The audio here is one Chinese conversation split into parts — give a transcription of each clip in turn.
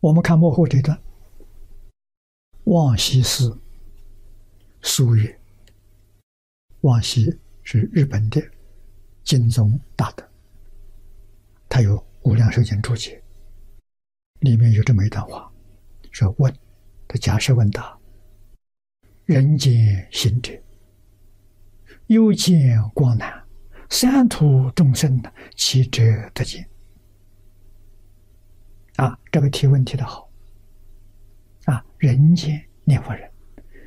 我们看幕后这段，王羲之书曰：“王羲是日本的金宗大德，他有《无量寿经》注解，里面有这么一段话，说问他假设问答：人间行者，又见光难，三途众生，其者得见？”啊，这个提问提的好！啊，人间念佛人，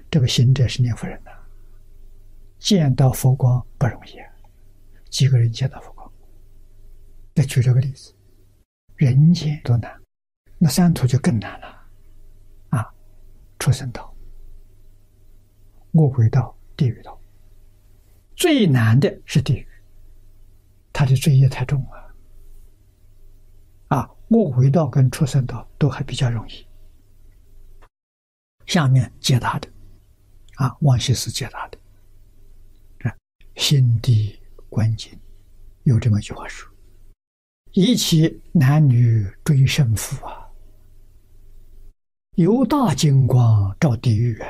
这个行者是念佛人呐，见到佛光不容易啊，几个人见到佛光？再举这个例子，人间多难，那三途就更难了。啊，畜生道、饿鬼道、地狱道，最难的是地狱，他的罪业太重了。饿鬼道跟畜生道都还比较容易。下面解答的，啊，王羲之解答的，啊，心地观经有这么一句话说：“以其男女追胜负啊，由大金光照地狱啊，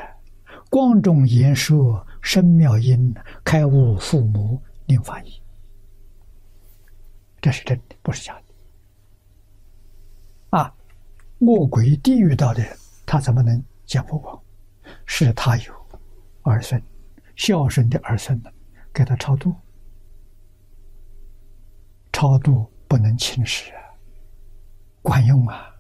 光中言说生妙音，开悟父母令法义。”这是真的，不是假的。啊，饿鬼地狱道的人，他怎么能见佛光？是他有儿孙，孝顺的儿孙呢，给他超度。超度不能轻视啊，管用啊！